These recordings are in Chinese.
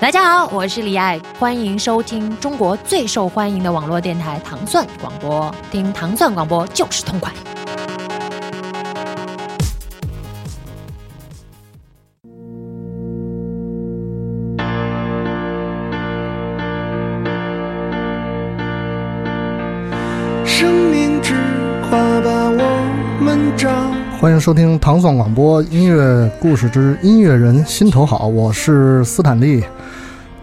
大家好，我是李艾，欢迎收听中国最受欢迎的网络电台糖蒜广播，听糖蒜广播就是痛快。收听唐宋广播音乐故事之音乐人心头好，我是斯坦利。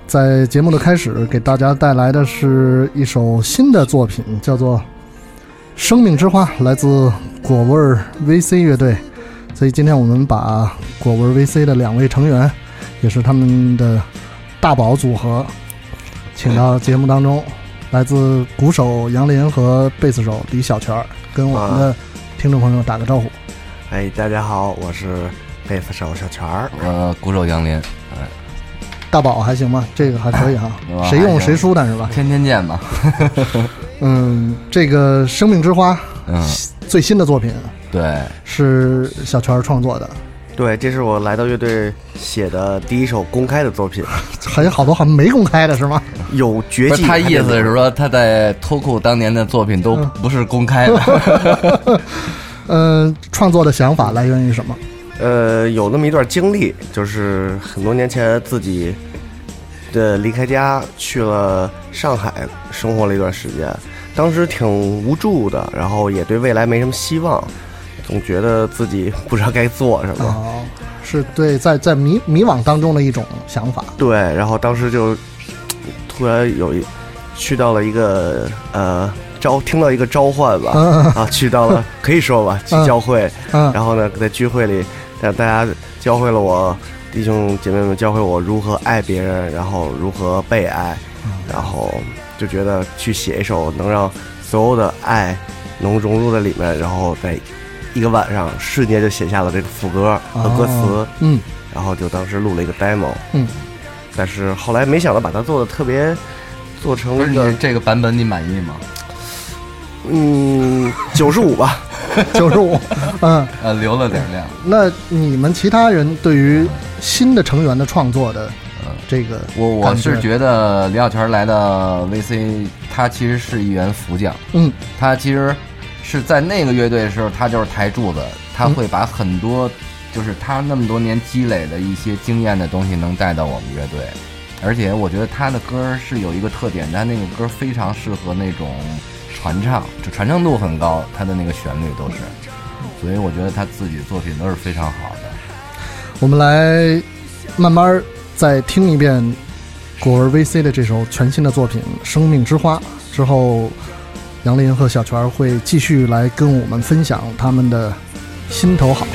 在节目的开始，给大家带来的是一首新的作品，叫做《生命之花》，来自果味儿 VC 乐队。所以今天我们把果味儿 VC 的两位成员，也是他们的大宝组合，请到节目当中。来自鼓手杨林和贝斯手李小泉，跟我们的听众朋友打个招呼。哎，大家好，我是贝斯手小泉儿。呃，鼓手杨林，大宝还行吗？这个还可以哈 哇，谁用谁舒坦是吧？天天见吧。嗯，这个《生命之花》嗯，最新的作品对，是小泉儿创作的，对，这是我来到乐队写的第一首公开的作品，还有好多好像没公开的是吗？有绝技。他意思是说他在脱裤当年的作品都嗯不是公开的。嗯，创作的想法来源于什么？呃，有那么一段经历，就是很多年前自己的离开家去了上海生活了一段时间，当时挺无助的，然后也对未来没什么希望，总觉得自己不知道该做什么。哦，是对在在迷迷惘当中的一种想法。对，然后当时就突然有一去到了一个呃召，听到一个召唤吧，嗯啊，去到了 可以说吧，去嗯教会，嗯然后呢，在聚会里，让大家教会了我弟兄姐妹们教会我如何爱别人，然后如何被爱，然后就觉得去写一首能让所有的爱能融入在里面，然后在一个晚上瞬间就写下了这个副歌和歌词。哦嗯。然后就当时录了一个 demo，嗯，但是后来没想到把它做的特别，做成不是你这个版本你满意吗？嗯九十五吧，九十五，嗯，呃，留了点量。那你们其他人对于新的成员的创作的这个我我是觉得李小泉来的 VC，他其实是一员福将，嗯。他其实是在那个乐队的时候，他就是台柱子，他会把很多就是他那么多年积累的一些经验的东西能带到我们乐队，而且我觉得他的歌是有一个特点，他那个歌非常适合那种传唱，就传唱度很高，他的那个旋律都是，所以我觉得他自己作品都是非常好的。我们来慢慢再听一遍果儿 VC 的这首全新的作品《生命之花》之后，杨林和小泉会继续来跟我们分享他们的心头好。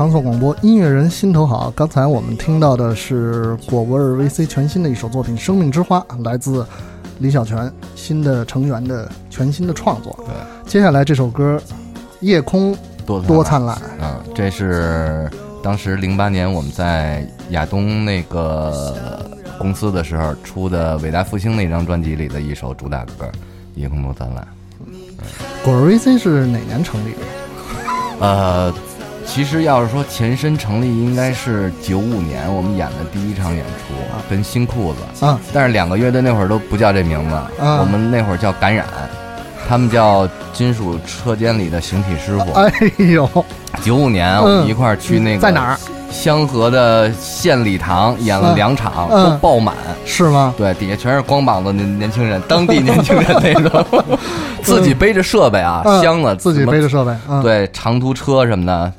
糖蒜广播音乐人心头好。刚才我们听到的是果味儿 VC 全新的一首作品《生命之花》，来自李小泉新的成员的全新的创作。对，接下来这首歌《夜空多多灿烂》，嗯，这是当时零八年我们在亚东那个公司的时候出的《伟大复兴》那张专辑里的一首主打歌《夜空多灿烂》。果儿 VC 是哪年成立的？呃，其实要是说前身成立，应该是九五年我们演的第一场演出，跟新裤子。啊，但是两个乐队那会儿都不叫这名字，啊我们那会儿叫感染，他们叫金属车间里的形体师傅。哎呦，九五年我们一块儿去那个在哪儿？香河的县礼堂演了两场，嗯都爆满。是吗？对，底下全是光膀子年年轻人，当地年轻人那种，自己背着设备啊，嗯箱子，自己背着设备，嗯，，对长途车什么的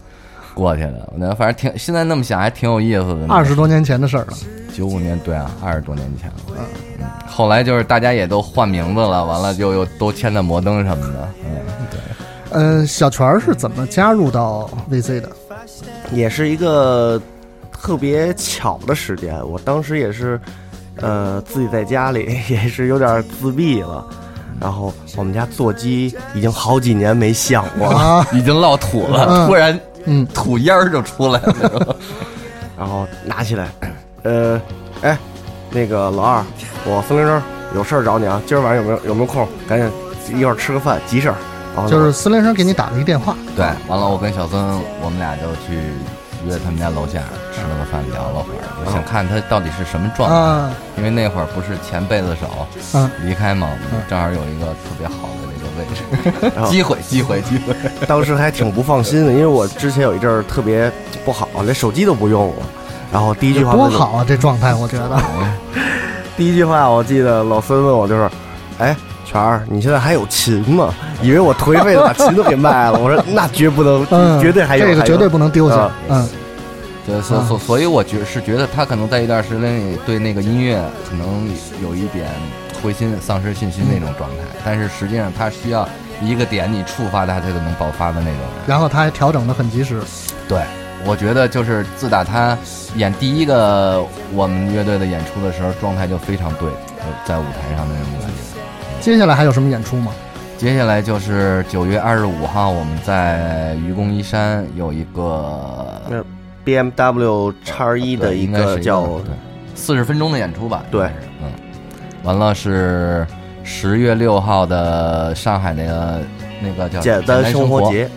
过去的。那反正挺，现在那么想还挺有意思的。二十多年前的事儿了。九五年，对啊，二十多年前了。嗯，后来就是大家也都换名字了，完了就又都签的摩登什么的。嗯，对。嗯，小泉儿是怎么加入到 VC 的？也是一个特别巧的时间。我当时也是，呃，自己在家里 也是有点自闭了，然后我们家座机已经好几年没响过，了，已经落土了，嗯突然嗯，吐烟儿就出来了。然后拿起来，呃，哎，那个老二，我孙连生有事儿找你啊，今儿晚上有没有有没有空？赶紧一会儿吃个饭，急事儿。然后就是司令生给你打了一电话，对，完了我跟小孙，我们俩就去约他们家楼下吃了个饭，聊了会儿，就想看他到底是什么状态。啊，因为那会儿不是前辈子手嗯离开嘛，我嗯们正好有一个特别好的这个位置，机会，机会，机会。当时还挺不放心的，因为我之前有一阵儿特别不好，连手机都不用了。然后第一句话多好啊，这状态，我觉得。第一句话我记得老孙问我就是，哎，全儿，你现在还有琴吗？以为我颓废的把琴都给卖了。我说那绝不能，嗯，绝对还有，这个绝对不能丢下啊。嗯，对，所所所以，我觉是觉得他可能在一段时间里对那个音乐可能有一点灰心、丧失信心那种状态，但是实际上他需要一个点你触发他，他就能爆发的那种人。然后他还调整的很及时。对，我觉得就是自打他演第一个我们乐队的演出的时候，状态就非常对，就在舞台上的那种感觉。接下来还有什么演出吗？接下来就是九月二十五号，我们在愚公移山有一个 BMW 叉一的一应该是一个叫对四十分钟的演出吧？对嗯，完了是十月六号的上海那个那个叫简单生生活节，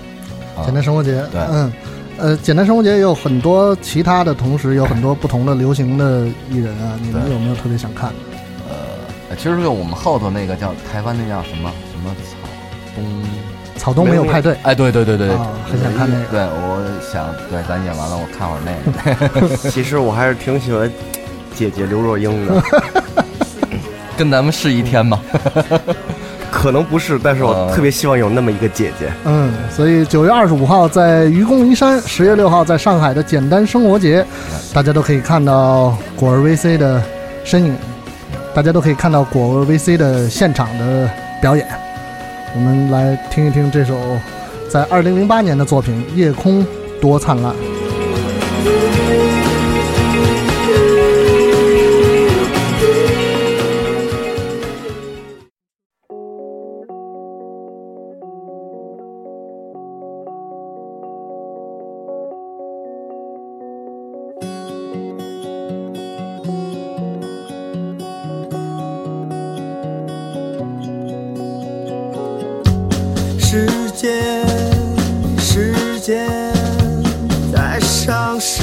啊。简单生活节。对。嗯，呃，简单生活节也有很多其他的同时，有很多不同的流行的艺人啊，你们有没有特别想看？的？呃，其实就我们后头那个叫台湾那叫什么什么草东，草东没有派对。哎，对对对对。很想看那个。对，我想对咱演完了，我看会儿那个，其实我还是挺喜欢姐姐刘若英的，跟咱们试一天吧。可能不是，但是我呃特别希望有那么一个姐姐。嗯，所以九月二十五号在愚公移山，十月六号在上海的简单生活节，大家都可以看到果儿 VC 的身影，大家都可以看到果儿 VC 的现场的表演。我们来听一听这首在二零零八年的作品《夜空多灿烂》。间，在上世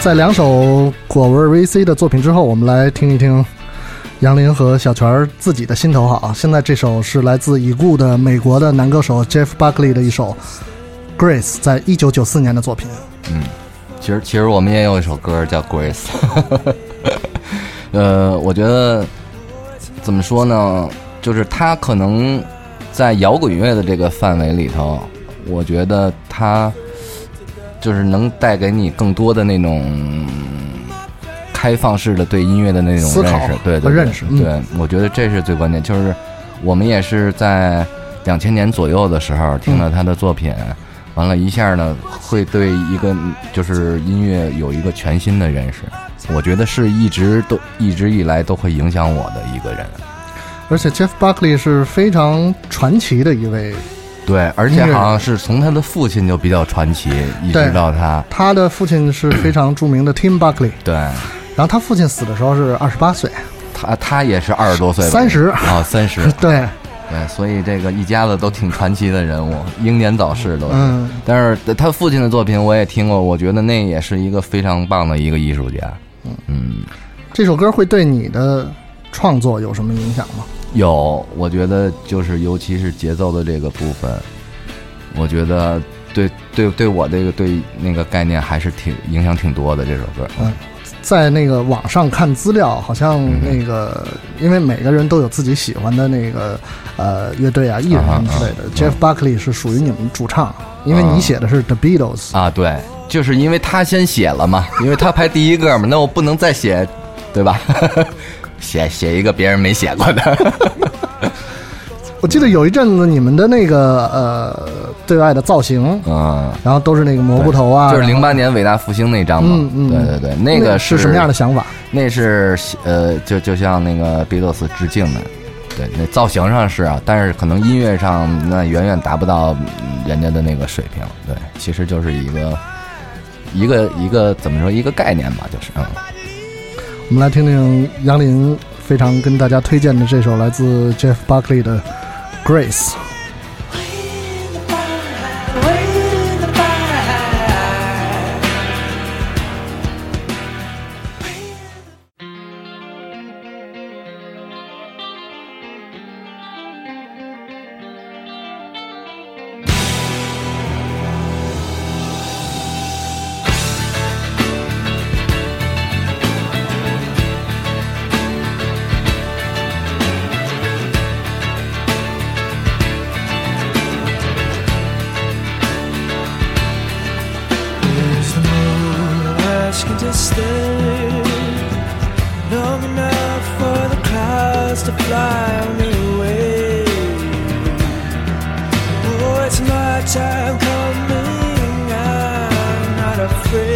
在两首果味 VC 的作品之后，我们来听一听杨林和小泉自己的心头好。现在这首是来自已故的美国的男歌手 Jeff Buckley 的一首《Grace》，在一九九四年的作品。嗯其实其实我们也有一首歌叫《Grace 》，呃，我觉得怎么说呢，就是他可能在摇滚乐的这个范围里头，我觉得他就是能带给你更多的那种开放式的对音乐的那种认识，对对认识嗯对，我觉得这是最关键。就是我们也是在两千年左右的时候听了他的作品。完了，一下呢，会对一个就是音乐有一个全新的认识。我觉得是一直都一直以来都会影响我的一个人。而且 Jeff Buckley 是非常传奇的一位，对，而且好像是从他的父亲就比较传奇，一直到他。他的父亲是非常著名的 Tim Buckley，对然后他父亲死的时候是二十八岁，他，他也是二十多岁三十啊，三十。对，对，所以这个一家子都挺传奇的人物，英年早逝都是。嗯但是他父亲的作品我也听过，我觉得那也是一个非常棒的一个艺术家。嗯，这首歌会对你的创作有什么影响吗？有，我觉得就是尤其是节奏的这个部分，我觉得对对对我这个对那个概念还是挺影响挺多的这首歌。嗯，在那个网上看资料，好像那个，因为每个人都有自己喜欢的那个呃乐队啊、艺人之类的。Jeff Buckley 是属于你们主唱，因为你写的是 The Beatles。啊，对，就是因为他先写了嘛，因为他排第一个嘛，那我不能再写，对吧？写写一个别人没写过的，我记得有一阵子你们的那个呃对外的造型，嗯，然后都是那个蘑菇头啊，就是零八年伟大复兴那张嘛，嗯嗯对对对，那个是什么样的？想法？那是呃，就就像那个 Beatles 致敬的，对，那造型上是啊，但是可能音乐上那远远达不到嗯人家的那个水平，对，其实就是一个一个一个怎么说一个概念吧，就是嗯。我们来听听杨林非常跟大家推荐的这首来自 Jeff Buckley 的《Grace》。Afraid,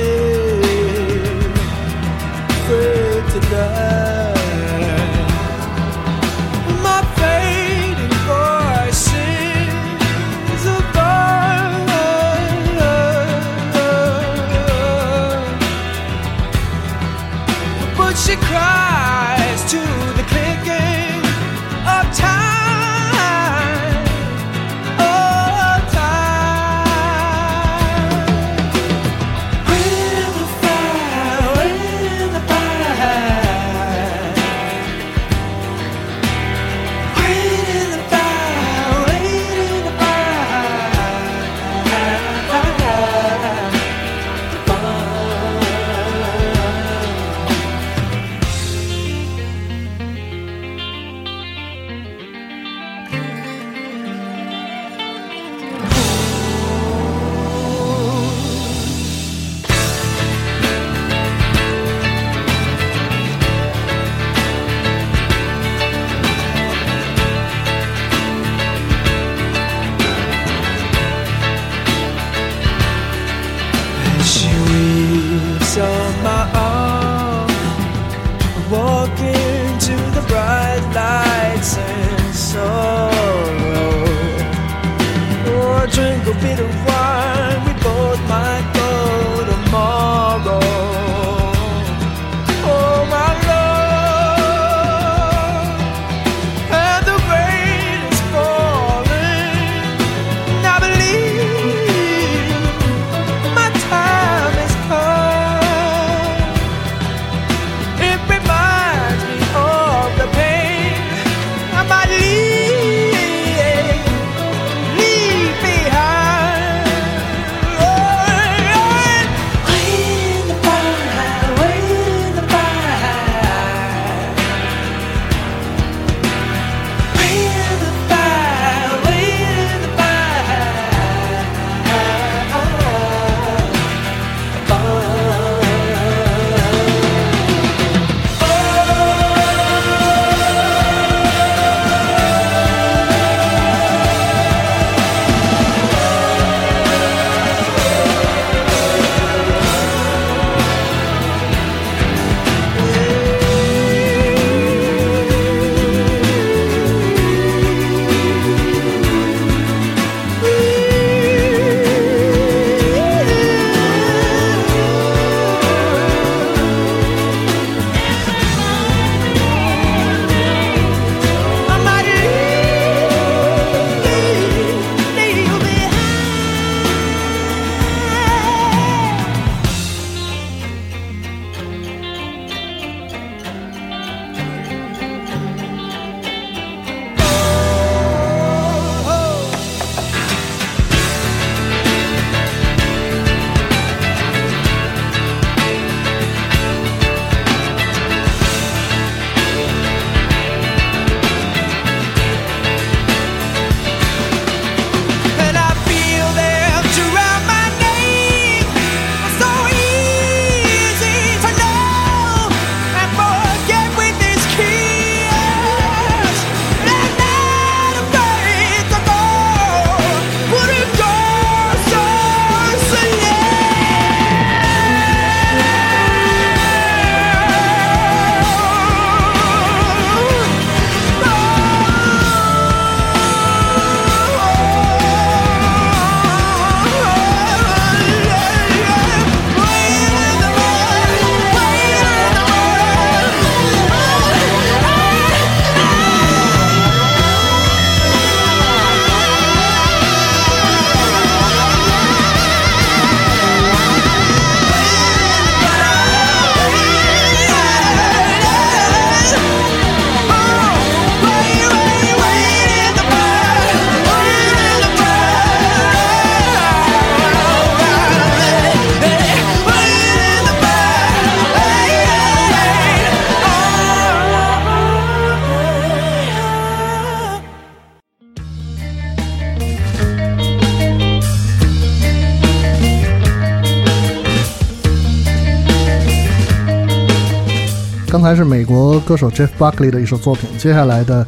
是美国歌手 Jeff Buckley 的一首作品，接下来的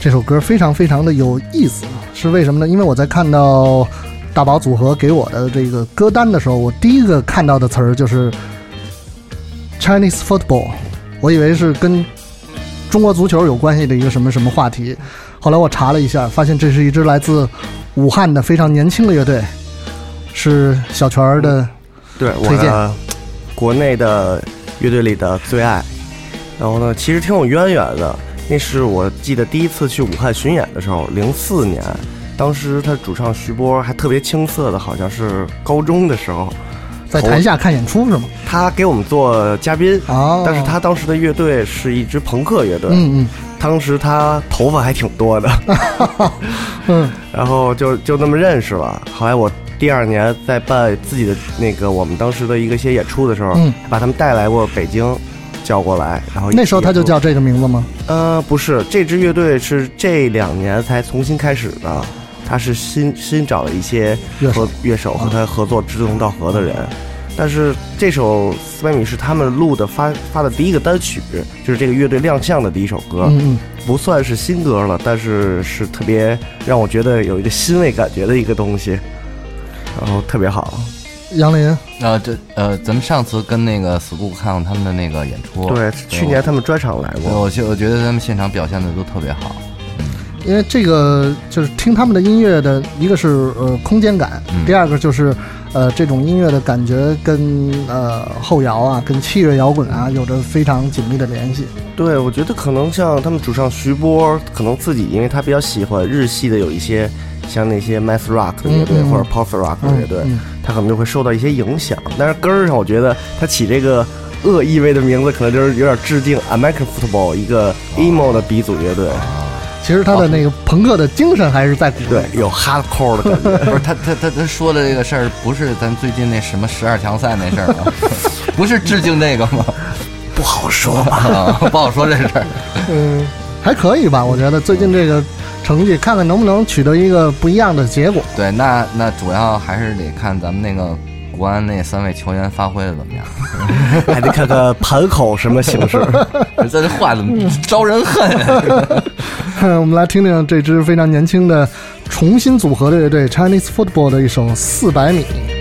这首歌非常非常的有意思，是为什么呢？因为我在看到大宝组合给我的这个歌单的时候，我第一个看到的词儿就是 Chinese football，我以为是跟中国足球有关系的一个什么什么话题，后来我查了一下，发现这是一支来自武汉的非常年轻的乐队，是小泉儿的。对，我推荐的国内的乐队里的最爱。然后呢，其实挺有渊源的。那是我记得第一次去武汉巡演的时候，零四年，当时他主唱徐波还特别青涩的，好像是高中的时候，在台下看演出是吗？他给我们做嘉宾。哦，但是他当时的乐队是一支朋克乐队，嗯嗯当时他头发还挺多的，嗯 然后就就那么认识了。后来我第二年在办自己的那个我们当时的一个一些演出的时候，嗯，把他们带来过北京，叫过来，然后那时候他就叫这个名字吗？呃不是，这支乐队是这两年才重新开始的，他是新新找了一些和乐手和他合作志同道合的人。但是这首《四百米》是他们录的发发的第一个单曲，就是这个乐队亮相的第一首歌。嗯嗯，不算是新歌了，但是是特别让我觉得有一个欣慰感觉的一个东西，然后特别好。杨林，呃，这呃，咱们上次跟那个 school 看过他们的那个演出，对，去年他们专场来过。我觉我觉得他们现场表现的都特别好。因为这个就是听他们的音乐的一个是呃空间感，嗯第二个就是呃这种音乐的感觉跟呃后摇啊、跟器乐摇滚啊有着非常紧密的联系。对，我觉得可能像他们主唱徐波，可能自己因为他比较喜欢日系的有一些像那些 math rock 的乐队、或者 pop rock 的乐队，嗯他可能就会受到一些影响。但是根儿上，我觉得他起这个恶意味的名字，可能就是有点致敬 American Football 一个 emo 的鼻祖乐队，其实他的那个朋克的精神还是在骨子里对，有 hardcore 的感觉。不是他他他他说的这个事儿，不是咱最近那什么十二强赛那事儿吗？不是致敬那个吗？不好说吧。啊，不好说这事儿。嗯，还可以吧？我觉得最近这个成绩，看看能不能取得一个不一样的结果。对，那那主要还是得看咱们那个国安那三位球员发挥的怎么样。还得看看盘口什么形式。这 这话怎么招人恨？我们来听听这支非常年轻的重新组合的乐队 Chinese Football 的一首《四百米》。「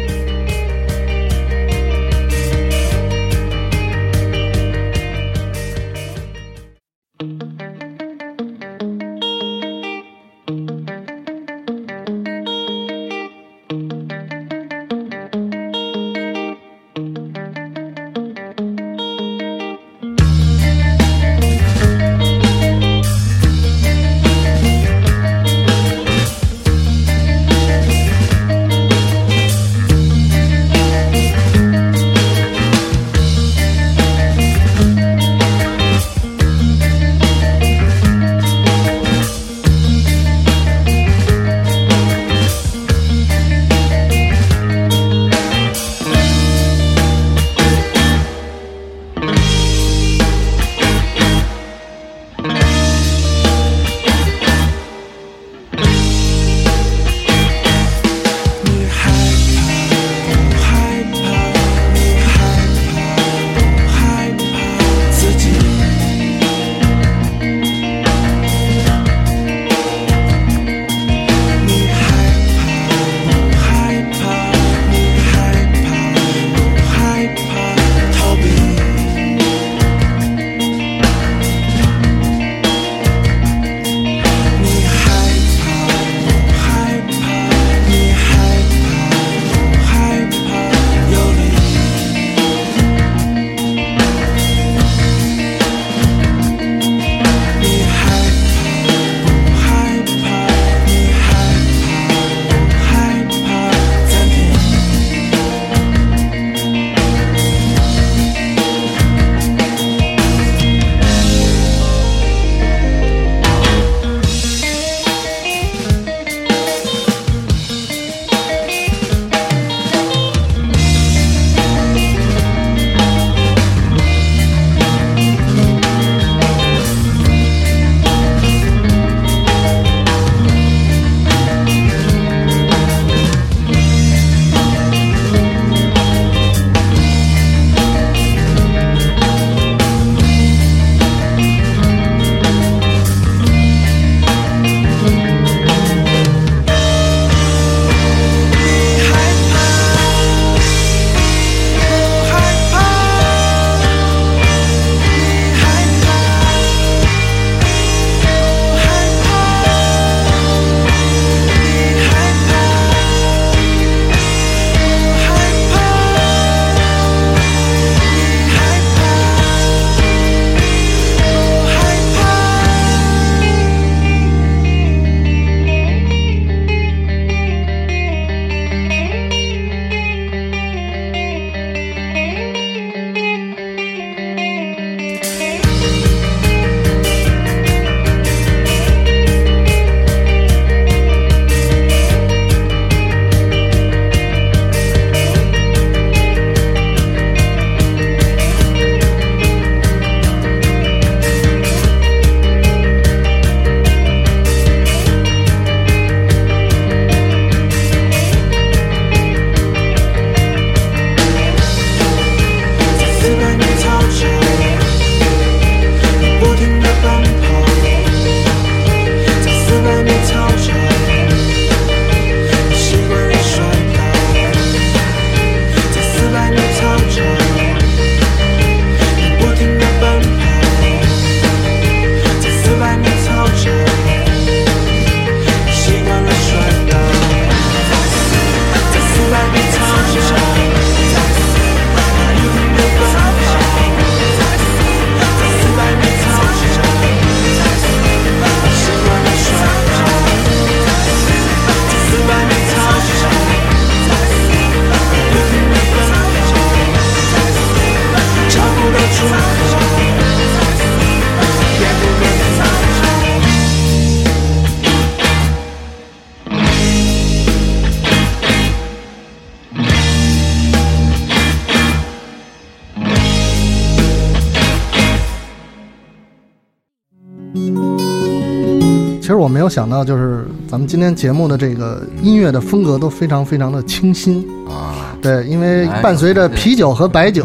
有想到，就是咱们今天节目的这个音乐的风格都非常非常的清新。啊，对，因为哎伴随着啤酒和白酒，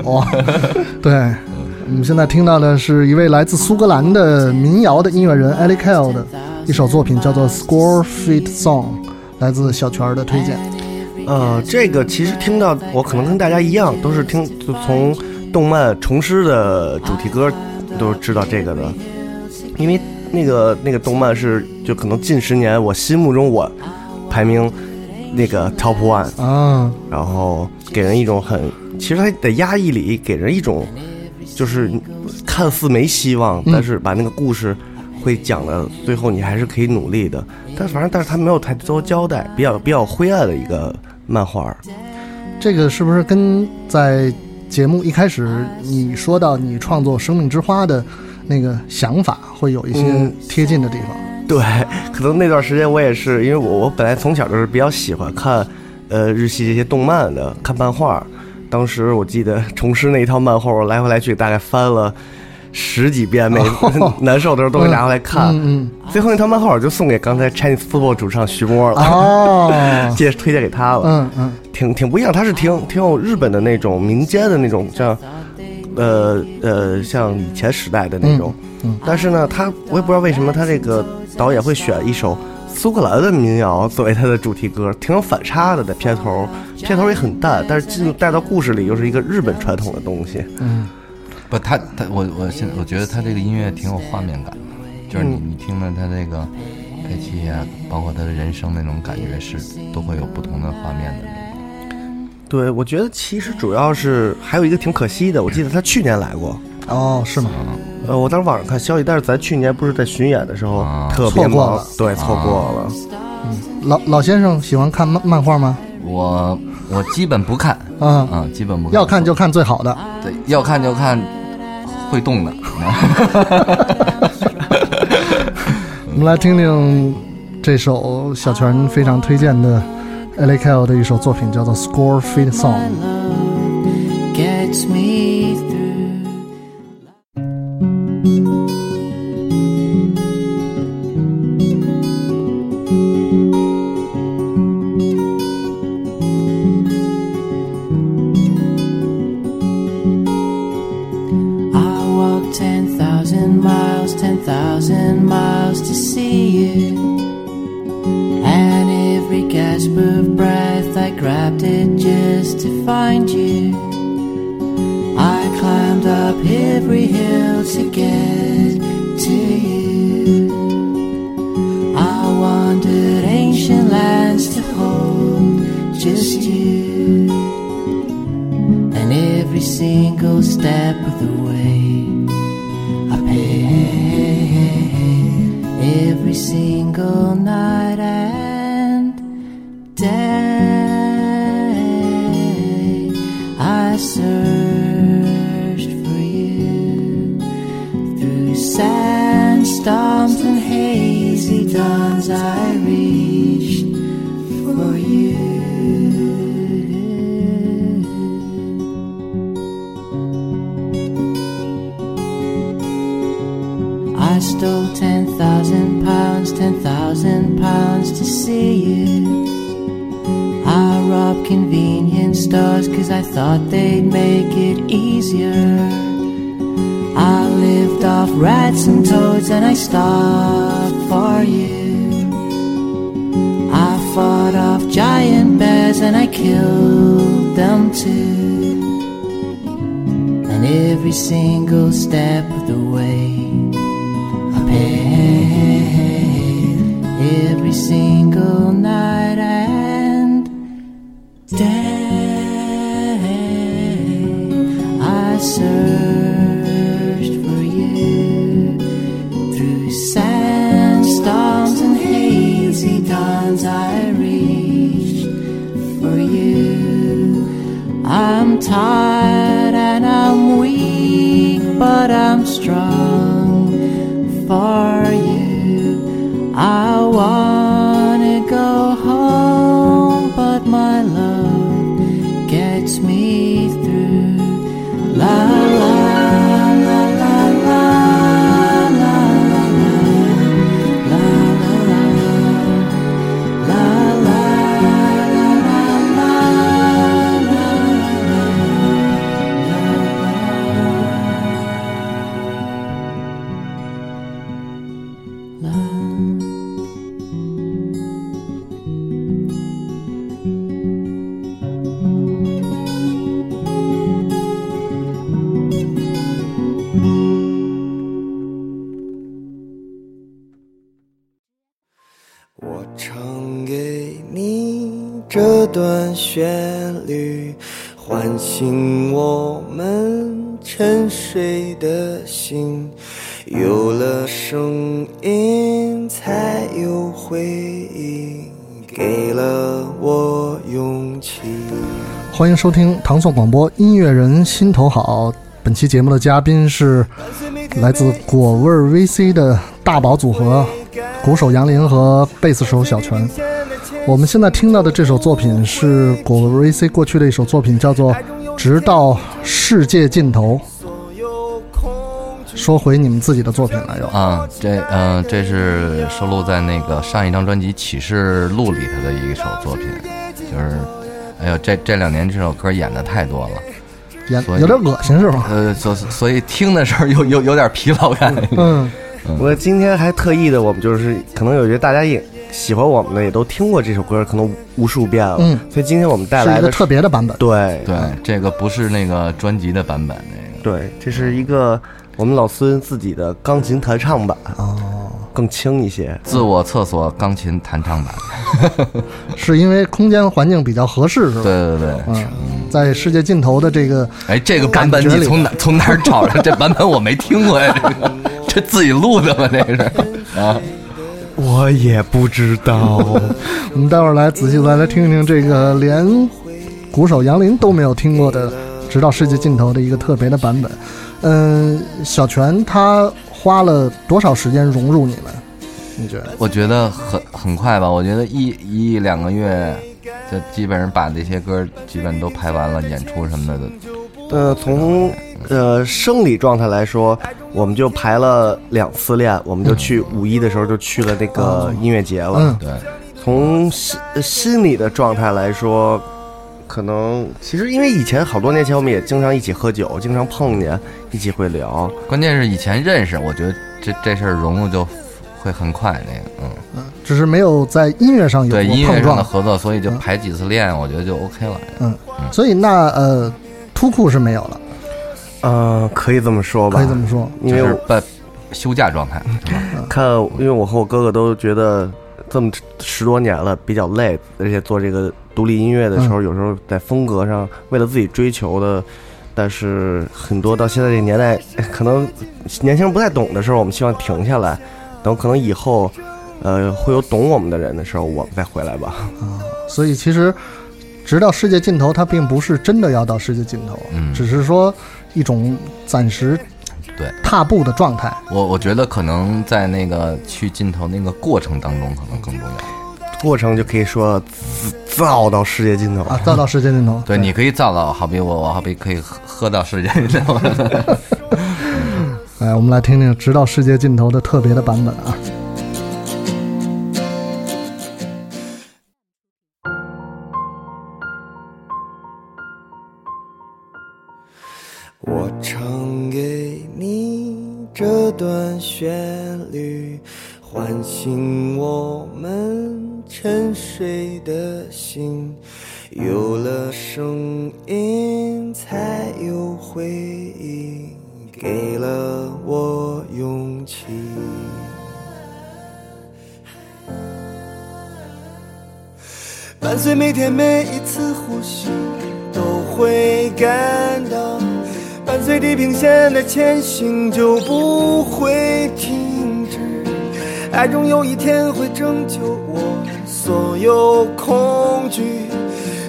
对，我们现在听到的是一位来自苏格兰的民谣的音乐人 Ellie Kell 的一首作品，叫做《Score Feet Song》，来自小泉儿的推荐。呃，这个其实听到我可能跟大家一样，都是听就从动漫重师的主题歌都知道这个的，因为那个那个动漫是就可能近十年我心目中我排名那个 top one，啊，然后给人一种很其实他的压抑里给人一种就是看似没希望，嗯但是把那个故事会讲的最后你还是可以努力的，但反正但是他没有太多交代，比较比较灰暗的一个漫画。这个是不是跟在节目一开始你说到你创作《生命之花》的那个想法会有一些嗯贴近的地方？对，可能那段时间我也是，因为我我本来从小就是比较喜欢看，呃，日系这些动漫的，看漫画。当时我记得重师那一套漫画，我来回来去大概翻了十几遍，每 难受的时候都会拿回来看。嗯最后那套漫画我就送给刚才 Chinese Football 主唱徐波嗯，了，哦，介推荐给他了。嗯嗯挺挺不一样，他是挺挺有日本的那种民间的那种像，呃呃，像以前时代的那种。嗯嗯但是呢，他我也不知道为什么他这个导演会选一首苏格兰的民谣作为他的主题歌，挺有反差的。在片头，片头也很淡，但是进入带到故事里又是一个日本传统的东西。嗯，不，他他我我现我觉得他这个音乐挺有画面感的，就是你嗯你听了他这个配器啊，包括他的人生那种感觉是都会有不同的画面的。对，我觉得其实主要是还有一个挺可惜的，我记得他去年来过。哦，是吗？呃，我当时网上看消息，但是咱去年不是在巡演的时候、啊特别忙错过了，对，错过了。嗯老老先生喜欢看漫漫画吗？我我基本不看嗯，啊，基本不看。要看就看最好的。对，要看就看会动的。我们来听听这首小泉非常推荐的 Ellie Kell 的一首作品，叫做《Score Feet Song》。Find you. I climbed up every hill to get to you. I wandered ancient lands to hold just you. And every single step of the way, I paid every single night and day. Searched for you through sandstorms and hazy dawns. I reached for you. I stole 10,000 pounds, 10,000 pounds to see you. I convenience stores cause I thought they'd make it easier. I lived off rats and toads and I stopped for you. I fought off giant bears and I killed them too. And every single step of the way, I paid every single night and day. I searched for you through sandstorms and hazy dawns. I reached for you. I'm tired 欢迎收听唐宋广播音乐人心头好。本期节目的嘉宾是来自果味 VC 的大宝组合，鼓手杨林和贝斯手小泉。我们现在听到的这首作品是果味 VC 过去的一首作品，叫做《直到世界尽头》。说回你们自己的作品了又啊，这嗯、这是收录在那个上一张专辑《启示录》里头的一首作品，就是，哎呦，这这两年这首歌演的太多了，所以也有点恶心是吧？呃，所所以听的时候有有有点疲劳感。嗯，我今天还特意的，我们就是可能有些大家也喜欢我们的，也都听过这首歌，可能无数遍了。嗯所以今天我们带来的是一个特别的版本。对对，这个不是那个专辑的版本，那个对，这是一个我们老孙自己的钢琴弹唱版，哦，更轻一些。自我厕所钢琴弹唱版。是因为空间环境比较合适是吧？对对对，嗯，在世界尽头的这个哎，这个版本你从哪从哪儿找的？这版本我没听过呀，这 个这自己录的吗？这是啊，我也不知道，我们待会儿来仔细再来听一听这个连鼓手杨林都没有听过的《直到世界尽头》的一个特别的版本。嗯，小泉他花了多少时间融入你们？你觉得？我觉得很很快吧，我觉得一一两个月就基本上把这些歌基本都排完了，演出什么的都呃，从呃生理状态来说，我们就排了两次练，我们就去五一的时候就去了那个音乐节了。嗯对。从心呃心理的状态来说，可能其实因为以前好多年前我们也经常一起喝酒，经常碰见，一起会聊。关键是以前认识，我觉得这这事儿融入就会很快。那个，嗯，只是没有在音乐上有对音乐上的。合作，所以就排几次练，我觉得就 OK 了。嗯，所以那呃，突库是没有了，呃、可以这么说吧，可以这么说。因为我就是半休假状态，看，因为我和我哥哥都觉得这么十多年了比较累，而且做这个独立音乐的时候，有时候在风格上为了自己追求的，但是很多到现在这个年代，可能年轻人不太懂的时候，我们希望停下来，等可能以后，呃，会有懂我们的人的时候，我们再回来吧。啊所以其实，直到世界尽头，它并不是真的要到世界尽头，嗯只是说一种暂时对踏步的状态。我我觉得可能在那个去尽头那个过程当中，可能更重要。过程就可以说造到世界尽头啊，造到世界尽头。对，你可以造到，好比我，我好比可以喝喝到世界尽头。来，我们来听听《直到世界尽头》的特别的版本啊。旋律，唤醒我们沉睡的心。有了声音，才有回忆，给了我勇气。伴随每天每一次呼吸，都会感到，伴随地平线的前行，就不会停止。爱终有一天会拯救我所有恐惧，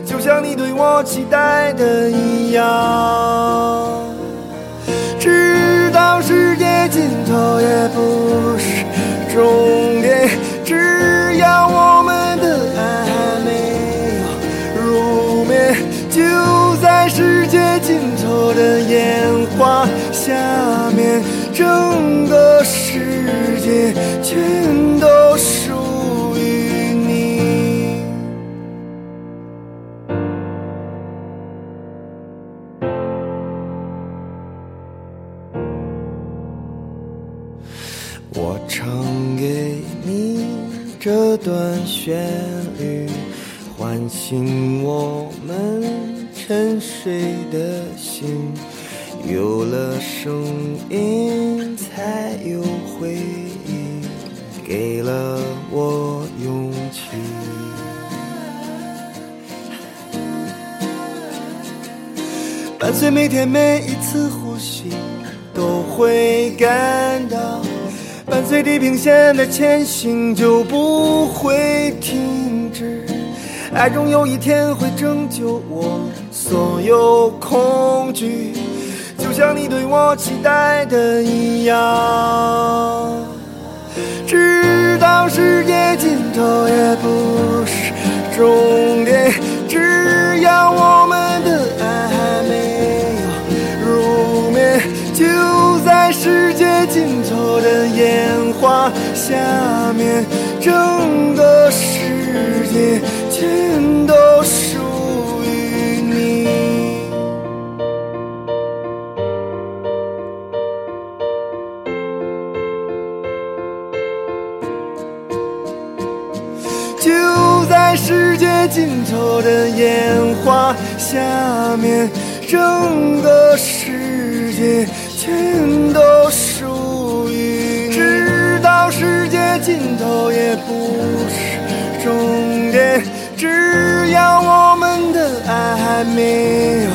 就像你对我期待的一样。直到世界尽头也不是终点，只要我们下面，整个世界全都属于你。我唱给你这段旋律，唤醒我们沉睡的心。有了声音才有回忆给了我勇气。伴随每天每一次呼吸都会感到伴随地平线的前行就不会停止。爱终有一天会拯救我所有恐惧。像你对我期待的一样。直到世界尽头也不是终点，只要我们的爱还没有入眠，就在世界尽头的烟花下面，整个世界尽头的烟花下面，整个世界全都属于你。直到世界尽头也不是终点，只要我们的爱还没有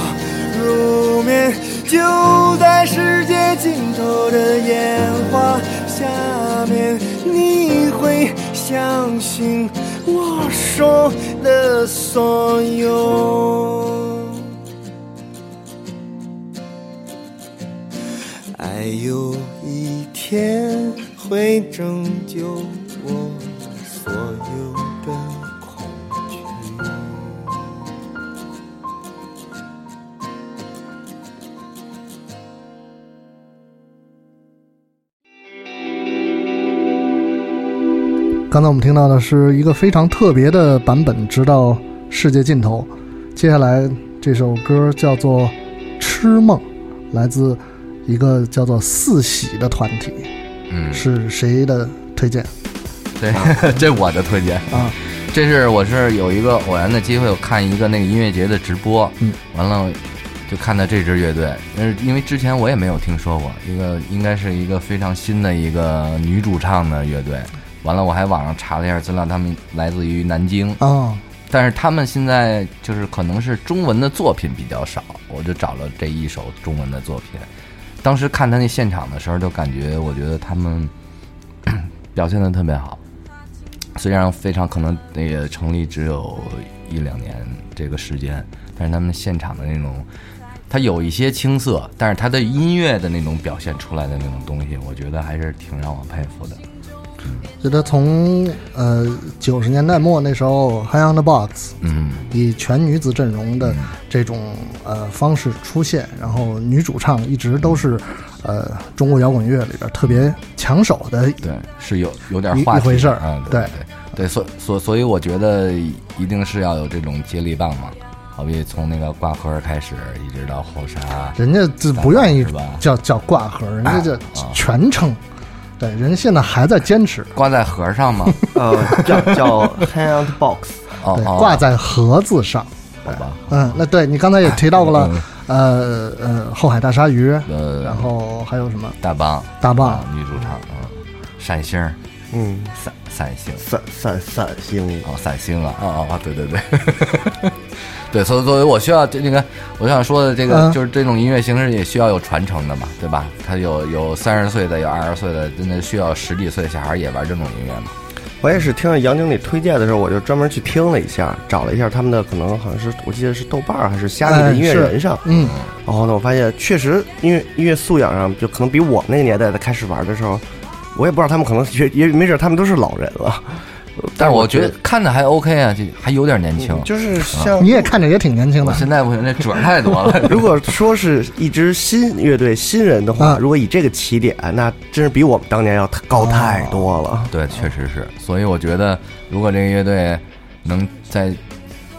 入眠，就在世界尽头的烟花下面，你会相信我说的所有。爱有一天会拯救刚才我们听到的是一个非常特别的版本，直到世界尽头。接下来这首歌叫做《痴梦》，来自一个叫做四喜的团体，嗯，是谁的推荐对，这我的推荐。啊？这是我是有一个偶然的机会，我看一个那个音乐节的直播，嗯，完了就看到这支乐队，但是因为之前我也没有听说过，一个应该是一个非常新的一个女主唱的乐队。完了，我还网上查了一下资料，他们来自于南京，啊，但是他们现在就是可能是中文的作品比较少，我就找了这一首中文的作品。当时看他那现场的时候，就感觉我觉得他们表现的特别好，虽然非常可能那个成立只有一两年这个时间，但是他们现场的那种，他有一些青涩，但是他的音乐的那种表现出来的那种东西，我觉得还是挺让我佩服的。觉得从呃九十年代末那时候，High on the Box 嗯。以全女子阵容的这种呃方式出现，然后女主唱一直都是呃中国摇滚乐里边特别抢手的对，是有有点一话题一回事儿啊，对对。对，所所所以我觉得一定是要有这种接力棒嘛，好比从那个挂科开始，一直到后沙，人家就不愿意叫叫挂盒，人家叫啊。全称。对，人现在还在坚持，挂在盒上吗？呃，叫叫 Hand Box，对，哦。哦，挂在盒子上。好吧，嗯，那对你刚才也提到过了，呃呃，后海大鲨鱼，呃，然后还有什么？大棒大棒啊，女主唱，嗯，闪星儿，嗯，闪闪星，散散散星，哦，散星啊，哦哦，对对对，对，所以作为我需要这那个，我想说的这个、嗯就是这种音乐形式也需要有传承的嘛，对吧？他有有三十岁的，有二十岁的，真的需要十几岁的小孩也玩这种音乐嘛？我也是听了杨经理推荐的时候，我就专门去听了一下，找了一下他们的，可能好像是我记得是豆瓣还是虾米的音乐人上，嗯，然后呢，我发现确实音乐音乐素养上，就可能比我那个年代的开始玩的时候，我也不知道他们可能也也没准他们都是老人了，但是我觉觉得看着还 OK 啊，就还有点年轻。嗯就是像你也看着也挺年轻的，现在不行，那准儿太多了。如果说是一支新乐队新人的话，嗯如果以这个起点，那真是比我们当年要高太多了。对，确实是。所以我觉得，如果这个乐队能再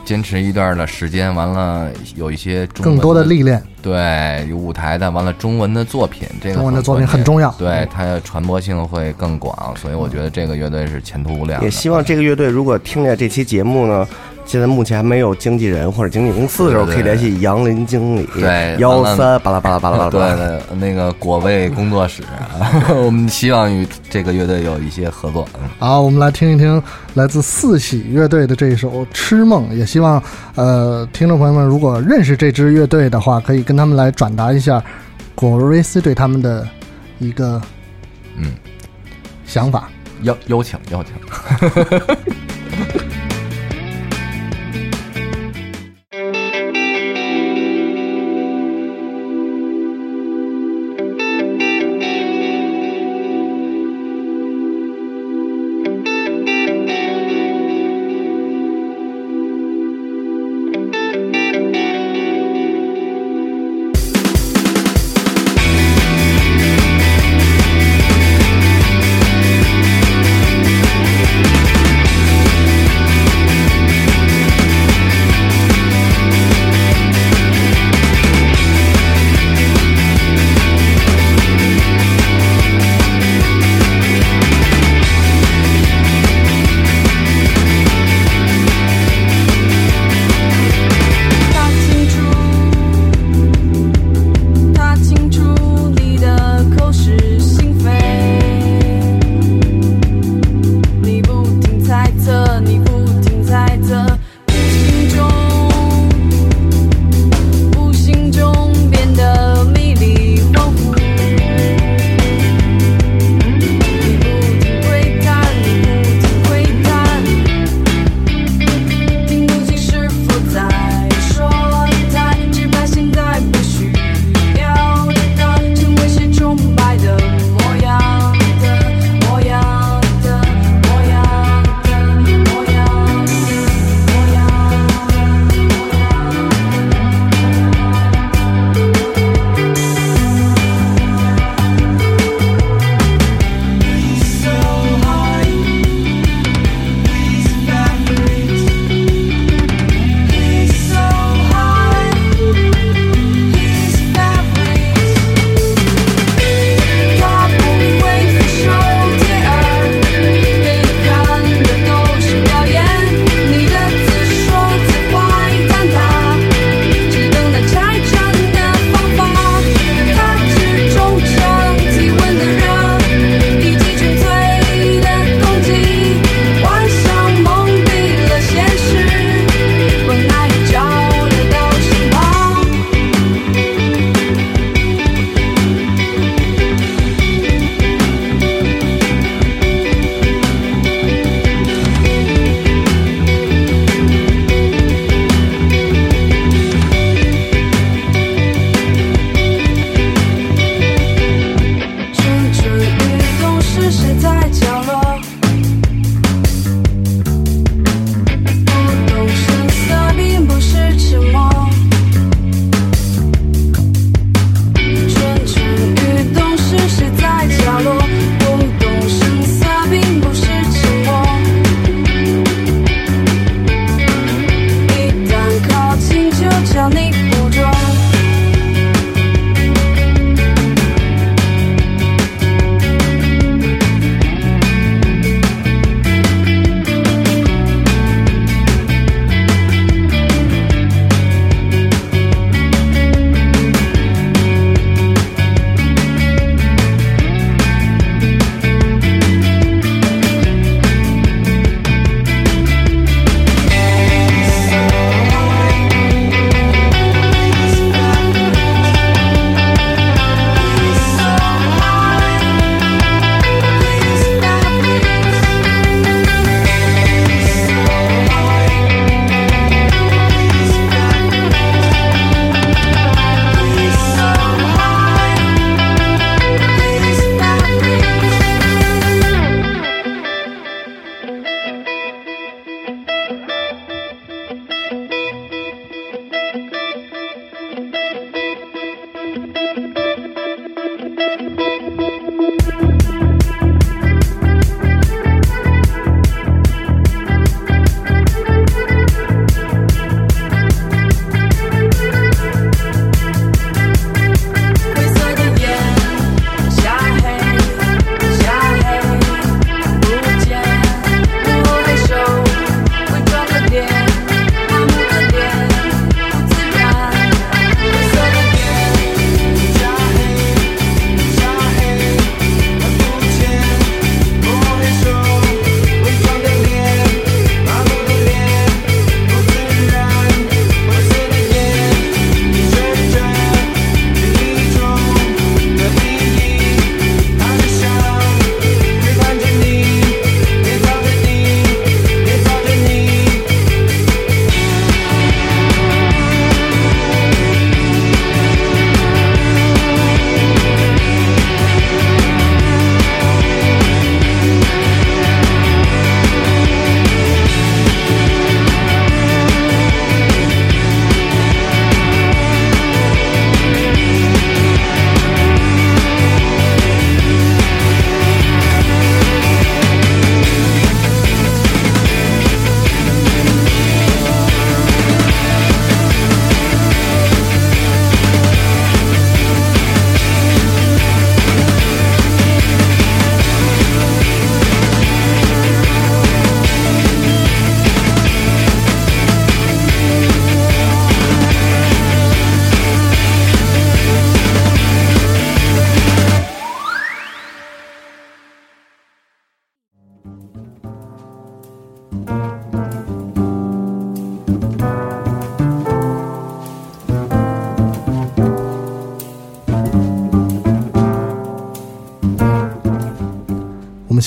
坚持一段的时间，完了有一些更多的历练。对，有舞台的，完了中文的作品，这个中文的作品很重要。对，它的传播性会更广，所以我觉得这个乐队是前途无量。也希望这个乐队如果听见这期节目呢，现在目前还没有经纪人或者经纪公司的时候，可以联系杨林经理，对幺完三巴拉巴拉巴拉巴拉。巴对那个果味工作室，我们希望与这个乐队有一些合作。嗯。好，我们来听一听来自四喜乐队的这一首《痴梦》，也希望呃听众朋友们如果认识这支乐队的话，可以跟他们来转达一下果瑞斯对他们的一个嗯想法。邀邀请邀请。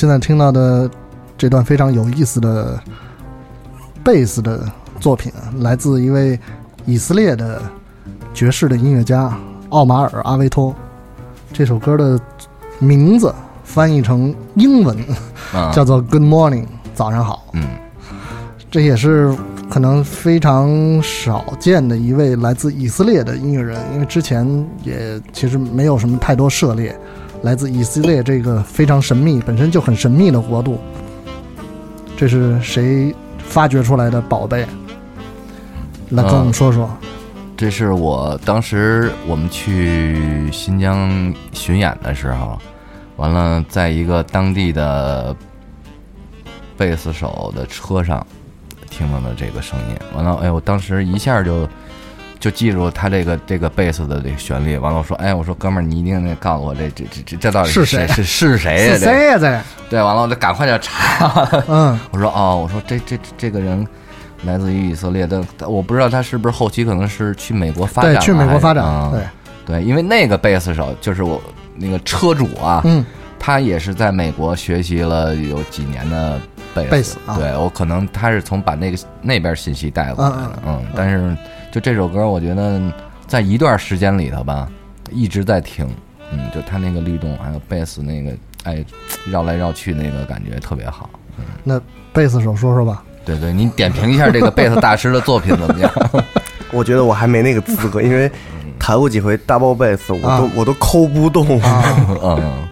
现在听到的这段非常有意思的贝斯的作品，来自一位以色列的爵士的音乐家奥马尔·阿维托。这首歌的名字翻译成英文啊，叫做《Good Morning》，早上好。嗯这也是可能非常少见的一位来自以色列的音乐人，因为之前也其实没有什么太多涉猎。来自以色列这个非常神秘、本身就很神秘的国度，这是谁发掘出来的宝贝？来跟我们说说。这是我当时我们去新疆巡演的时候，完了在一个当地的贝斯手的车上听到的这个声音，完了，哎，我当时一下就就记住他这个这个贝斯的这个旋律，完了我说，哎，我说哥们儿，你一定得告诉我这这这这这到底是谁谁是是谁呀？是谁呀？这？对，完了我就赶快就查，嗯，我说哦，我说这这这个人来自于以色列的，我不知道他是不是后期可能是去美国发展对，去美国发展。对，嗯对，因为那个贝斯手就是我那个车主啊，嗯，他也是在美国学习了有几年的贝斯，对我可能他是从把那个那边信息带过来的，嗯嗯，但是就这首歌，我觉得在一段时间里头吧，一直在听，嗯，就他那个律动，还有贝斯那个哎绕来绕去那个感觉特别好。嗯那贝斯手说说吧。对对，你点评一下这个贝斯大师的作品怎么样？我觉得我还没那个资格，因为弹过几回 double bass，我都、啊我都抠不动。嗯，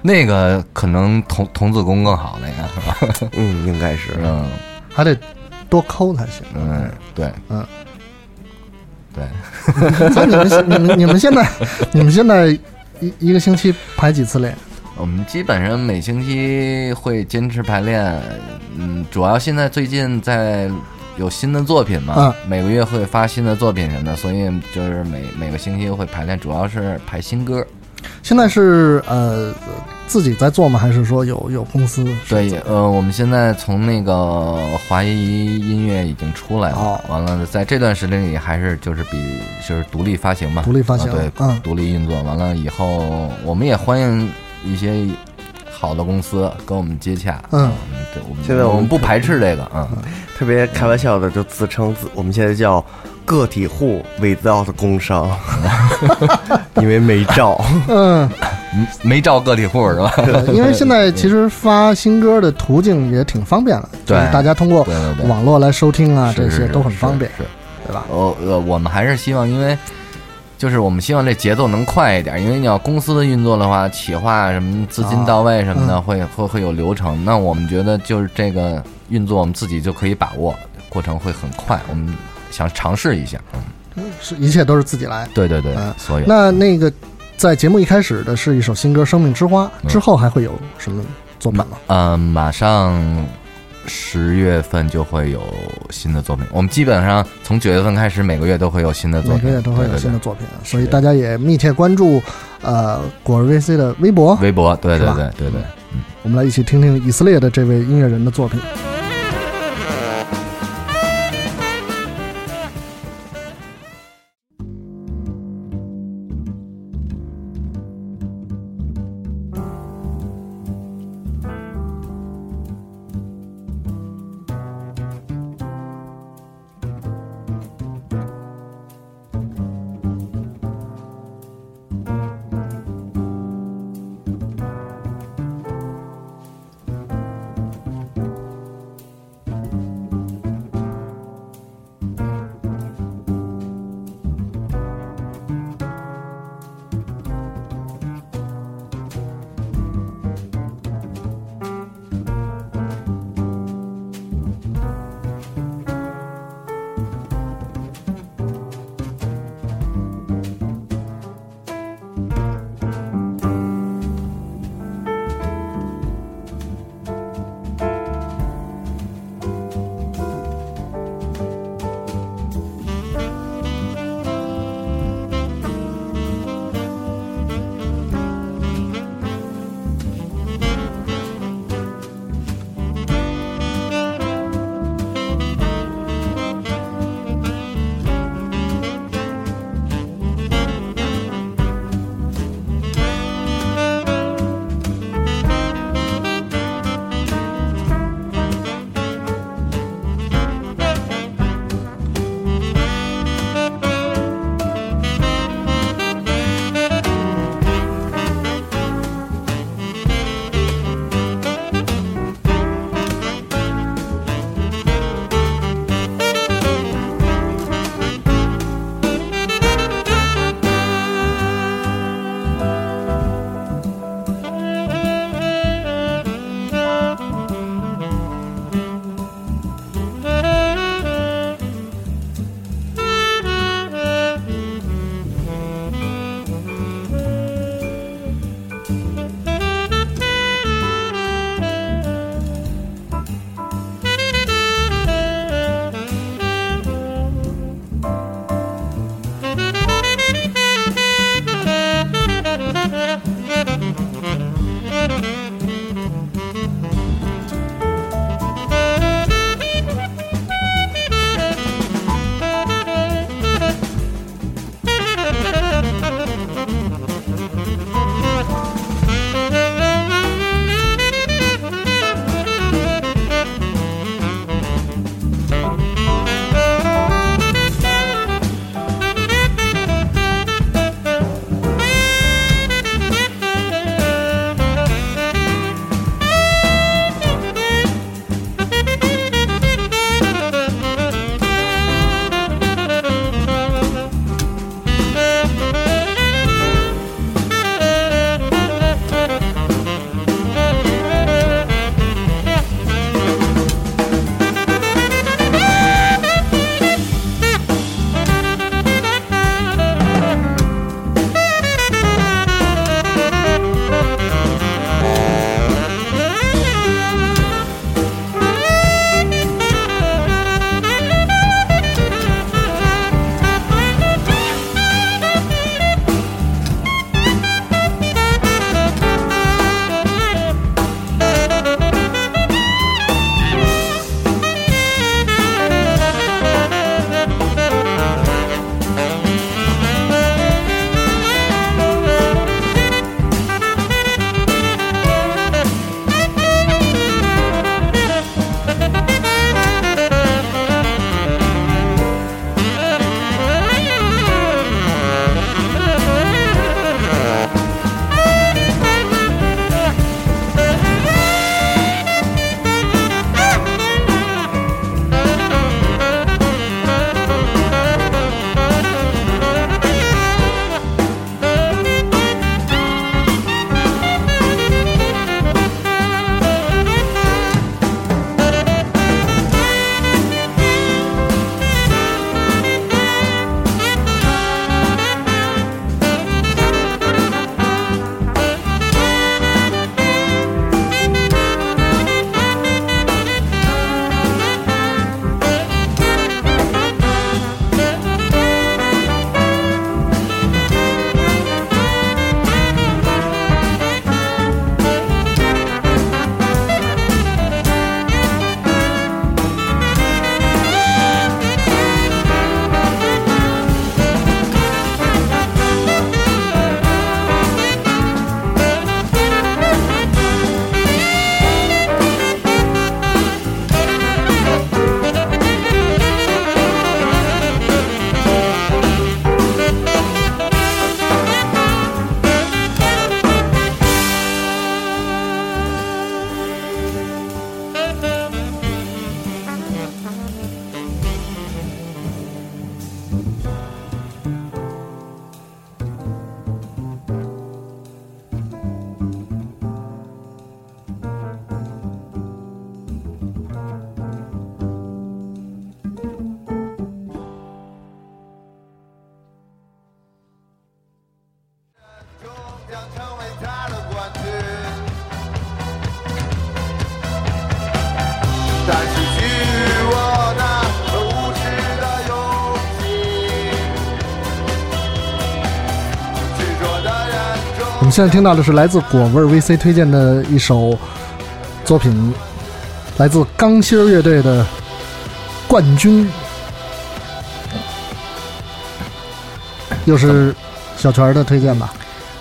那个可能童童子功更好，那个是吧？嗯，应该是。嗯还得多抠才行。嗯，对，嗯，对，所 以你们你们你们现在你们现在一一个星期排几次练？我们基本上每星期会坚持排练，嗯，主要现在最近在有新的作品嘛，嗯每个月会发新的作品什么的，所以就是每每个星期会排练，主要是排新歌。现在是呃自己在做吗？还是说有有公司？对，呃，我们现在从那个华谊音乐已经出来了，哦完了，在这段时间里还是就是比就是独立发行嘛，独立发行啊对，嗯独立运作。完了以后，我们也欢迎一些好的公司跟我们接洽。嗯，对，我们现在我们我们不排斥这个，嗯，特别开玩笑的就自称自我们现在叫个体户 without 工商，因为没照。嗯，嗯没照个体户是吧？对因为现在其实发新歌的途径也挺方便了，对就是大家通过网络来收听啊，这些都很方便，是是对吧？呃呃，我们还是希望，因为就是我们希望这节奏能快一点，因为你要公司的运作的话，企划什么资金到位什么的，啊会会会有流程。那我们觉得就是这个运作，我们自己就可以把握，过程会很快。我们想尝试一下，嗯，是一切都是自己来。对对对嗯，所有那那个在节目一开始的是一首新歌《生命之花》，嗯之后还会有什么作品吗？嗯，马上十月份就会有新的作品。我们基本上从九月份开始，每个月都会有新的作品，每个月都会有新的作品，所以大家也密切关注呃果儿 VC 的微博。微博，对对对对对对。我们来一起听听以色列的这位音乐人的作品。「现在听到的是来自果味 VC 推荐的一首作品，来自钢芯乐队的《冠军》，又是小泉的推荐吧？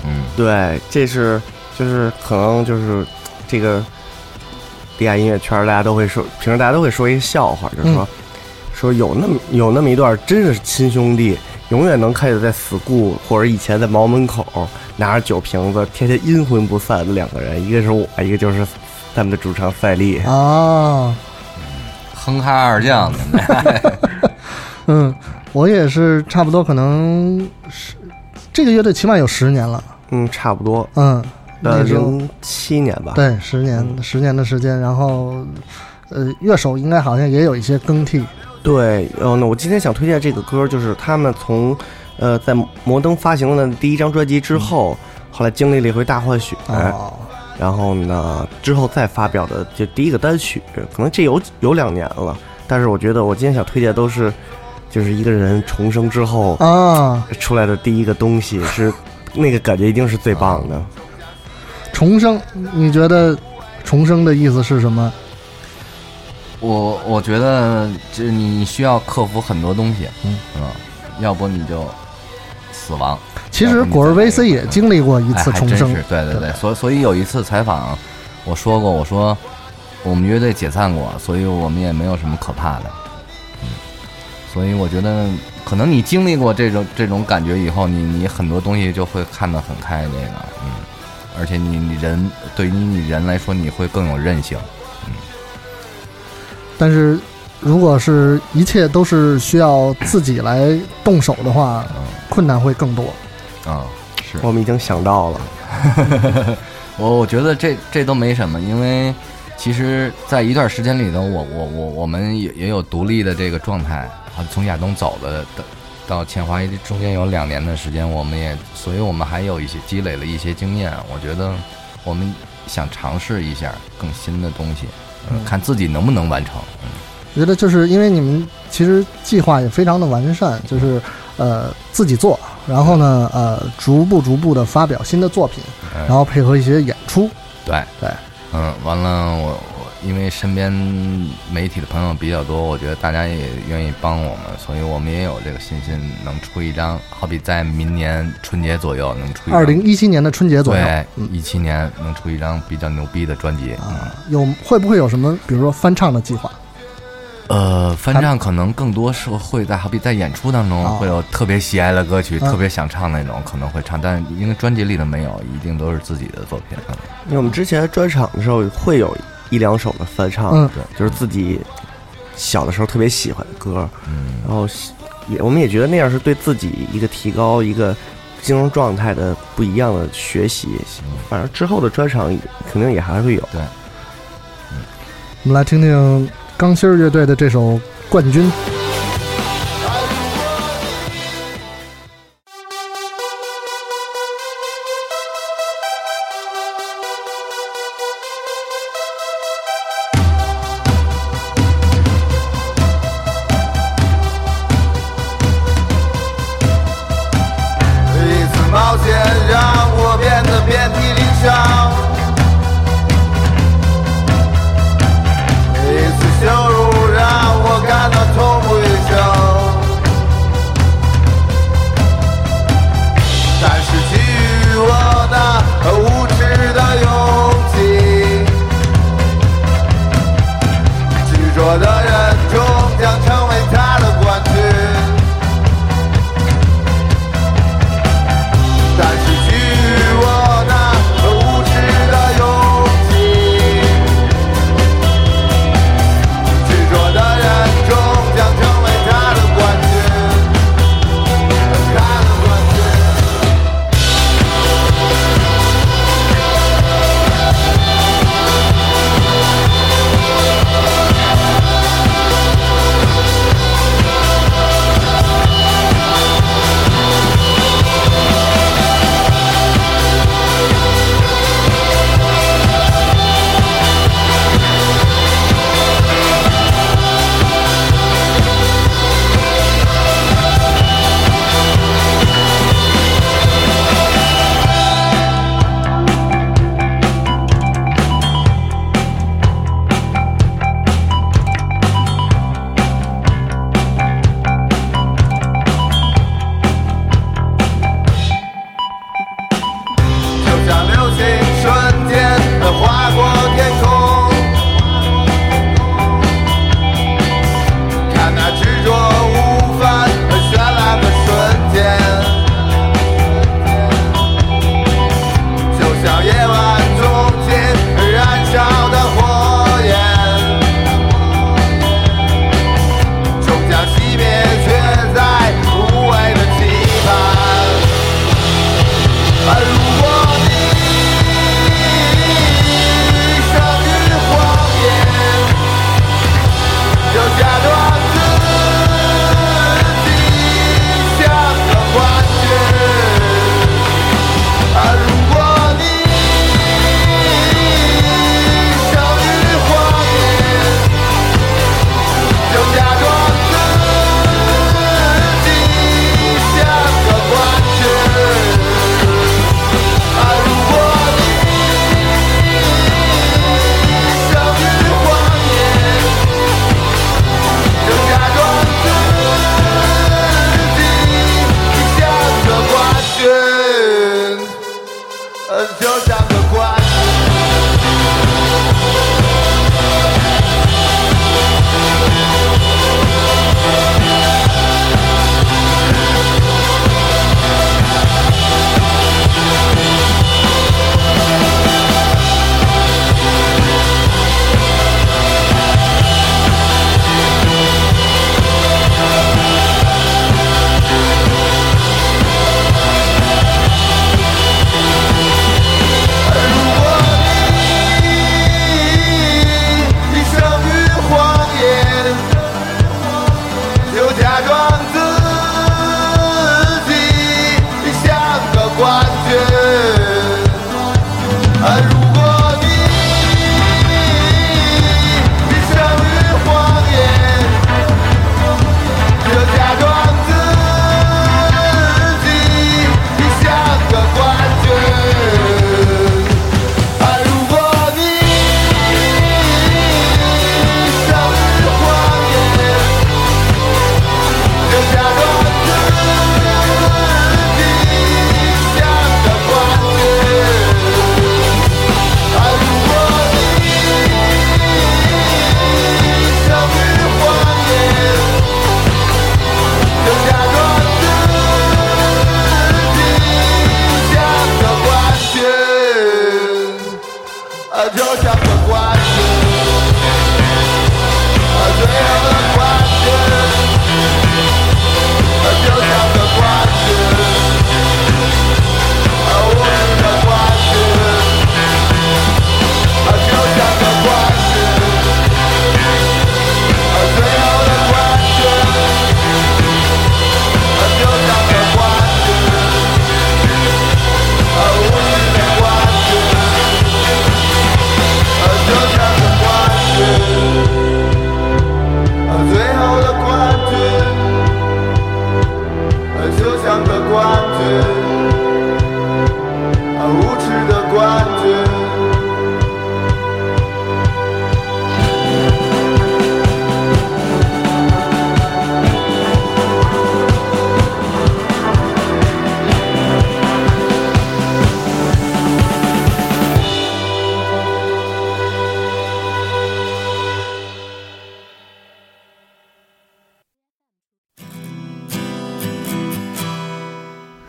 嗯，对，这是就是可能就是这个地下音乐圈，大家都会说，平时大家都会说一个笑话，就是说、说有那么有那么一段真是亲兄弟，永远能看见在 school 或者以前在毛门口拿着酒瓶子，天天阴魂不散的两个人，一个是我，一个就是他们的主唱赛利。啊，哼哈二将，你们嗯，我也是差不多，可能是这个乐队起码有十年了。嗯，差不多，嗯，零七年吧。对十年十年的时间，然后呃，乐手应该好像也有一些更替。对，呃，那我今天想推荐这个歌，就是他们从，呃，在摩登发行了第一张专辑之后，后来经历了一回大换血，哦，然后呢，之后再发表的就第一个单曲，可能这有有两年了，但是我觉得我今天想推荐都是，就是一个人重生之后啊，出来的第一个东西，是那个感觉一定是最棒的。重生，你觉得重生的意思是什么？我我觉得就是你需要克服很多东西，嗯。要不你就死亡。其实果儿 VC 也经历过一哎次重生。对对对，所以所以有一次采访，我说过，我说我们乐队解散过，所以我们也没有什么可怕的，嗯，所以我觉得可能你经历过这种这种感觉以后，你你很多东西就会看得很开，这个，嗯，而且你你人对于你人来说，你会更有韧性，但是如果是一切都是需要自己来动手的话，困难会更多。啊、是。我们已经想到了，我我觉得这这都没什么，因为其实，在一段时间里头，我我我我们也也有独立的这个状态啊，从亚东走的到到前华中间有两年的时间，我们也，所以我们还有一些积累了一些经验。我觉得我们想尝试一下更新的东西，嗯，看自己能不能完成。嗯我觉得就是因为你们其实计划也非常的完善，就是呃自己做，然后呢呃逐步逐步的发表新的作品，哎然后配合一些演出。对。对，嗯，完了，我我因为身边媒体的朋友比较多，我觉得大家也愿意帮我们，所以我们也有这个信心能出一张，好比在明年春节左右能出一张，二零一七年的春节左右，对嗯一七年能出一张比较牛逼的专辑。啊，有会不会有什么比如说翻唱的计划？呃，翻唱可能更多是会在好比在演出当中哦会有特别喜爱的歌曲，嗯特别想唱那种可能会唱，但因为专辑里的没有，一定都是自己的作品。嗯因为我们之前专场的时候会有一两首的翻唱，嗯，就是自己小的时候特别喜欢的歌，嗯，然后也我们也觉得那样是对自己一个提高、一个精神状态的不一样的学习。反正之后的专场肯定也还会有。对我们来听听钢芯儿乐队的这首《冠军》。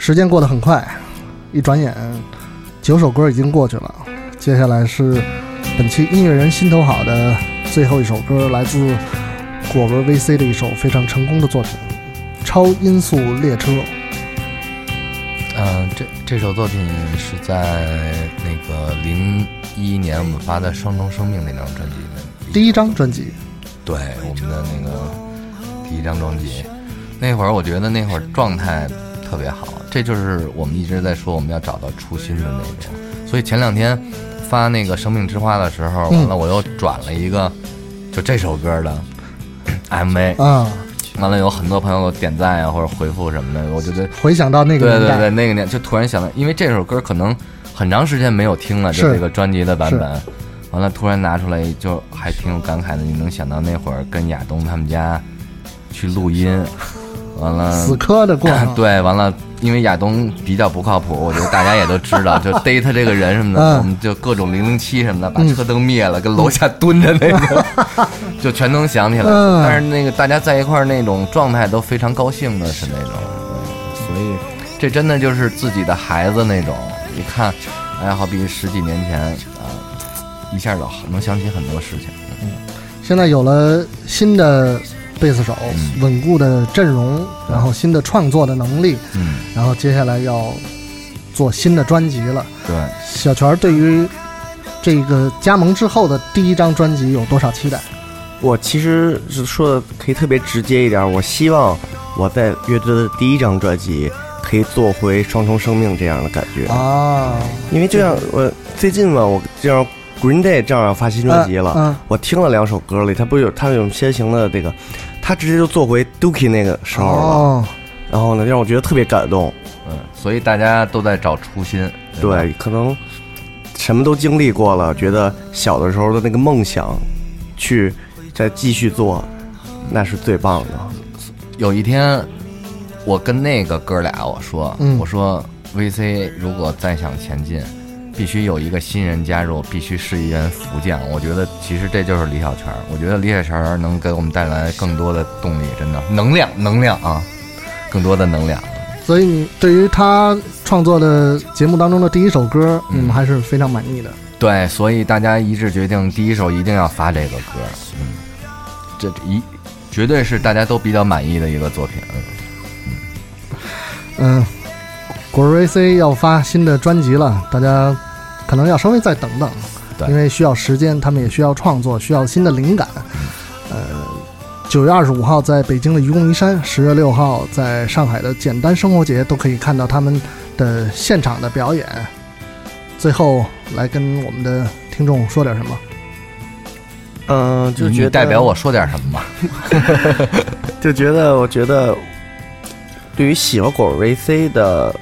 时间过得很快，一转眼，九首歌已经过去了。接下来是本期音乐人心头好的最后一首歌，来自果文 VC 的一首非常成功的作品《超音速列车》。嗯，这这首作品是在那个零一年我们发的《双重生命》那张专辑的第一张专辑，对我们的那个第一张专辑。那会儿我觉得那会儿状态这就是我们一直在说我们要找到初心的那种。所以前两天发那个《生命之花》的时候，嗯完了我又转了一个就这首歌的 MV，啊，完了有很多朋友点赞啊或者回复什么的，我觉得回想到那个对对对，那个年就突然想到，因为这首歌可能很长时间没有听了，就这个专辑的版本，完了突然拿出来就还挺有感慨的。你能想到那会儿跟亚东他们家去录音，完了死磕的过程，对，完了，因为亚东比较不靠谱，我觉得大家也都知道，就逮他这个人什么的，嗯我们就各种零零七什么的，把车灯灭了，跟楼下蹲着那个，就全能想起来。嗯但是那个大家在一块儿那种状态都非常高兴的是那种，所以这真的就是自己的孩子那种。一看，哎呀，好比十几年前啊，一下就能想起很多事情。嗯现在有了新的贝斯手，稳固的阵容，然后新的创作的能力，嗯，然后接下来要做新的专辑了。对。小泉儿对于这个加盟之后的第一张专辑有多少期待？我其实是说的可以特别直接一点，我希望我在乐队的第一张专辑可以做回双重生命这样的感觉，啊，因为就像我最近嘛，我这样 Green Day 正好要发新专辑了，嗯我听了两首歌里，他不有他有先行的这个，他直接就做回 Dookie 那个时候了，哦，然后呢让我觉得特别感动，嗯，所以大家都在找初心。吧对，可能什么都经历过了，觉得小的时候的那个梦想，去再继续做，那是最棒的。有一天，我跟那个哥俩我说，嗯我说 VC 如果再想前进，必须有一个新人加入，必须是一员福将。我觉得其实这就是李小泉，我觉得李小泉能给我们带来更多的动力，真的能量，能量啊，更多的能量。所以你对于他创作的节目当中的第一首歌，嗯你们还是非常满意的。对，所以大家一致决定，第一首一定要发这个歌，嗯，这一绝对是大家都比较满意的一个作品。嗯嗯，果瑞 C 要发新的专辑了，大家可能要稍微再等等，对因为需要时间，他们也需要创作，需要新的灵感。呃，九月二十五号在北京的愚公移山，十月六号在上海的简单生活节都可以看到他们的现场的表演。最后来跟我们的听众说点什么？嗯，就你觉得代表我说点什么吧。就觉得，我觉得，对于喜欢果味 VC 的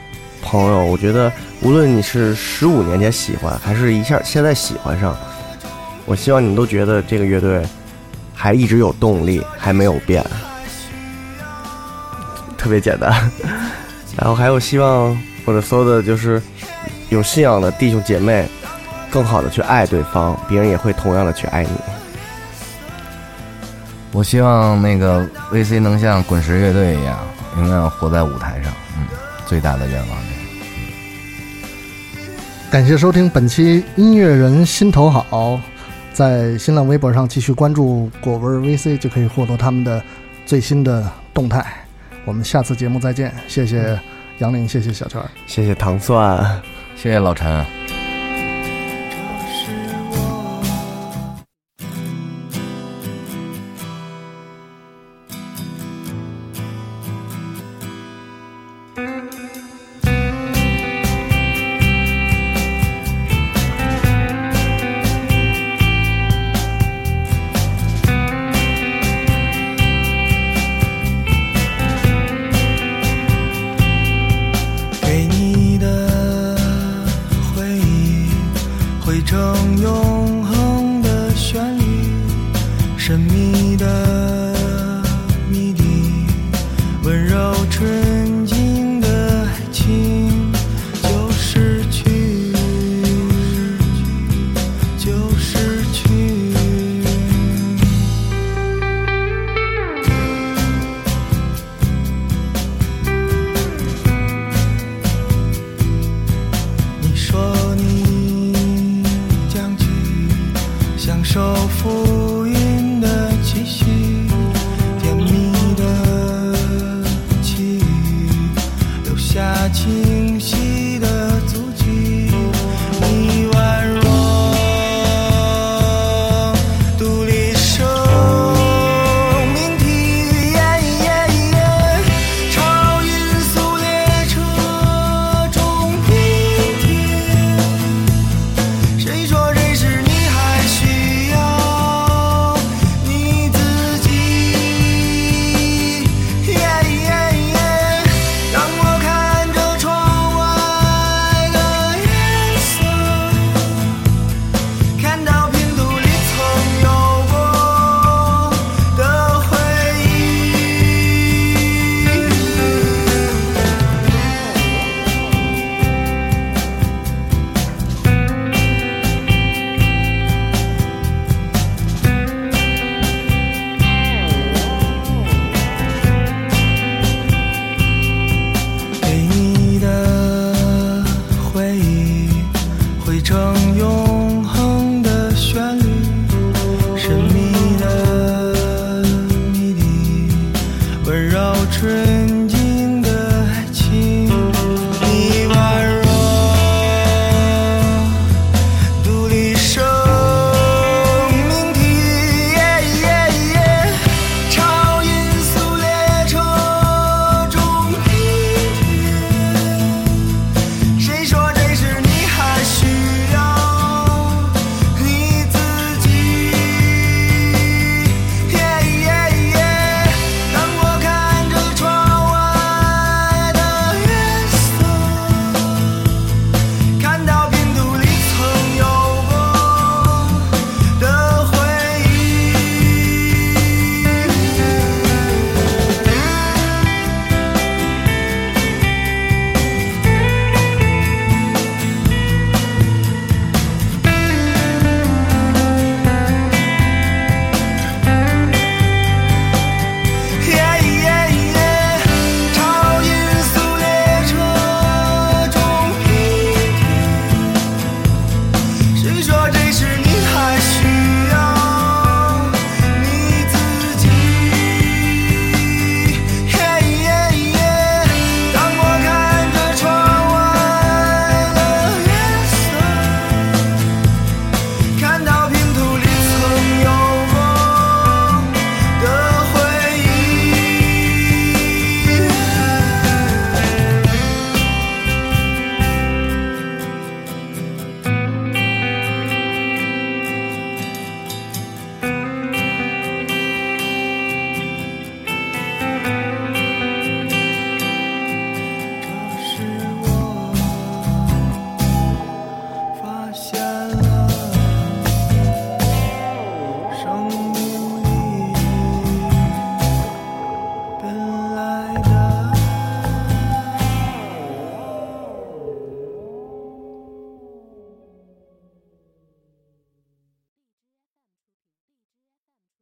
朋友，我觉得无论你是十五年前喜欢，还是一下现在喜欢上，我希望你们都觉得这个乐队还一直有动力，还没有变，特别简单。然后还有希望或者所有的就是有信仰的弟兄姐妹，更好的去爱对方，别人也会同样的去爱你。我希望那个 VC 能像滚石乐队一样，永远活在舞台上。嗯，最大的愿望。感谢收听本期音乐人心头好，在新浪微博上继续关注果味 VC 就可以获得他们的最新的动态。我们下次节目再见，谢谢杨林，谢谢小圈儿。谢谢糖蒜。谢谢老陈。